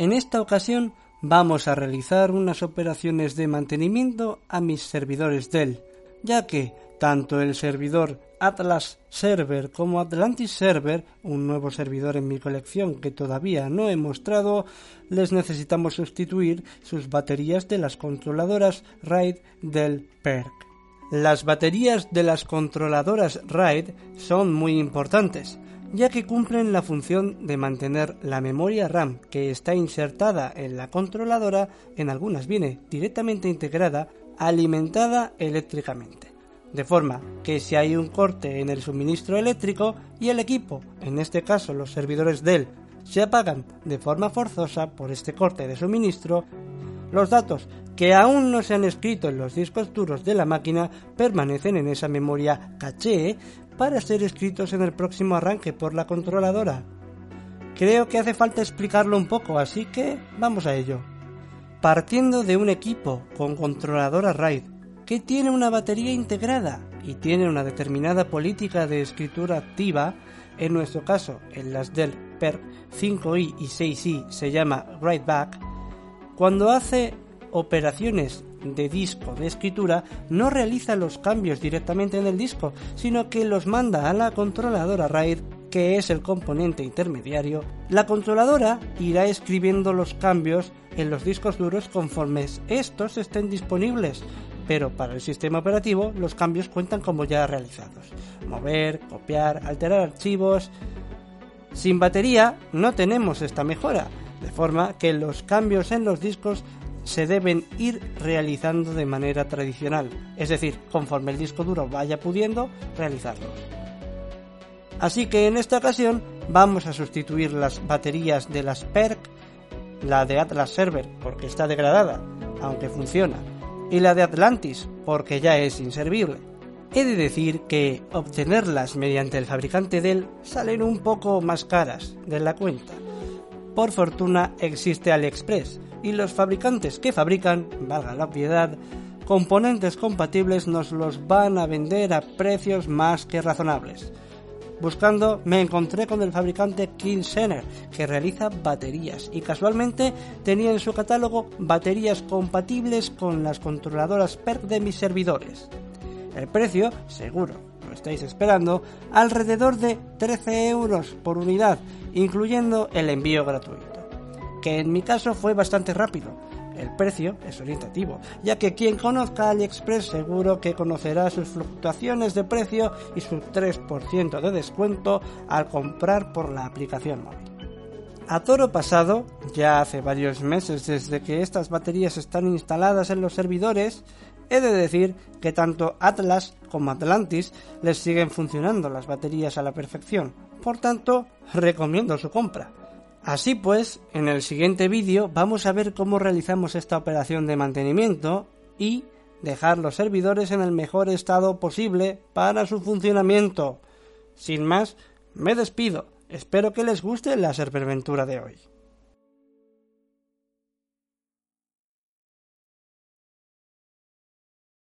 En esta ocasión vamos a realizar unas operaciones de mantenimiento a mis servidores Dell, ya que tanto el servidor Atlas Server como Atlantis Server, un nuevo servidor en mi colección que todavía no he mostrado, les necesitamos sustituir sus baterías de las controladoras RAID del PERC. Las baterías de las controladoras RAID son muy importantes, ya que cumplen la función de mantener la memoria RAM que está insertada en la controladora, en algunas viene directamente integrada, alimentada eléctricamente. De forma que si hay un corte en el suministro eléctrico y el equipo, en este caso los servidores Dell, se apagan de forma forzosa por este corte de suministro, los datos que aún no se han escrito en los discos duros de la máquina permanecen en esa memoria caché para ser escritos en el próximo arranque por la controladora. Creo que hace falta explicarlo un poco, así que vamos a ello. Partiendo de un equipo con controladora RAID que tiene una batería integrada y tiene una determinada política de escritura activa, en nuestro caso en las del PERC 5i y 6i se llama write back, cuando hace operaciones de disco de escritura no realiza los cambios directamente en el disco, sino que los manda a la controladora RAID que es el componente intermediario, la controladora irá escribiendo los cambios en los discos duros conforme estos estén disponibles, pero para el sistema operativo los cambios cuentan como ya realizados. Mover, copiar, alterar archivos. Sin batería no tenemos esta mejora, de forma que los cambios en los discos se deben ir realizando de manera tradicional, es decir, conforme el disco duro vaya pudiendo realizarlos. Así que en esta ocasión vamos a sustituir las baterías de las PERC, la de Atlas Server porque está degradada, aunque funciona, y la de Atlantis, porque ya es inservible. He de decir que obtenerlas mediante el fabricante Dell salen un poco más caras de la cuenta. Por fortuna existe AliExpress y los fabricantes que fabrican, valga la piedad, componentes compatibles nos los van a vender a precios más que razonables. Buscando me encontré con el fabricante King Center, que realiza baterías y casualmente tenía en su catálogo baterías compatibles con las controladoras PERC de mis servidores. El precio, seguro, lo estáis esperando, alrededor de 13 euros por unidad, incluyendo el envío gratuito, que en mi caso fue bastante rápido, el precio es orientativo, ya que quien conozca AliExpress seguro que conocerá sus fluctuaciones de precio y su 3% de descuento al comprar por la aplicación móvil. A toro pasado, ya hace varios meses desde que estas baterías están instaladas en los servidores, he de decir que tanto Atlas como Atlantis les siguen funcionando las baterías a la perfección. Por tanto, recomiendo su compra. Así pues, en el siguiente vídeo vamos a ver cómo realizamos esta operación de mantenimiento y dejar los servidores en el mejor estado posible para su funcionamiento. Sin más, me despido. Espero que les guste la serverventura de hoy.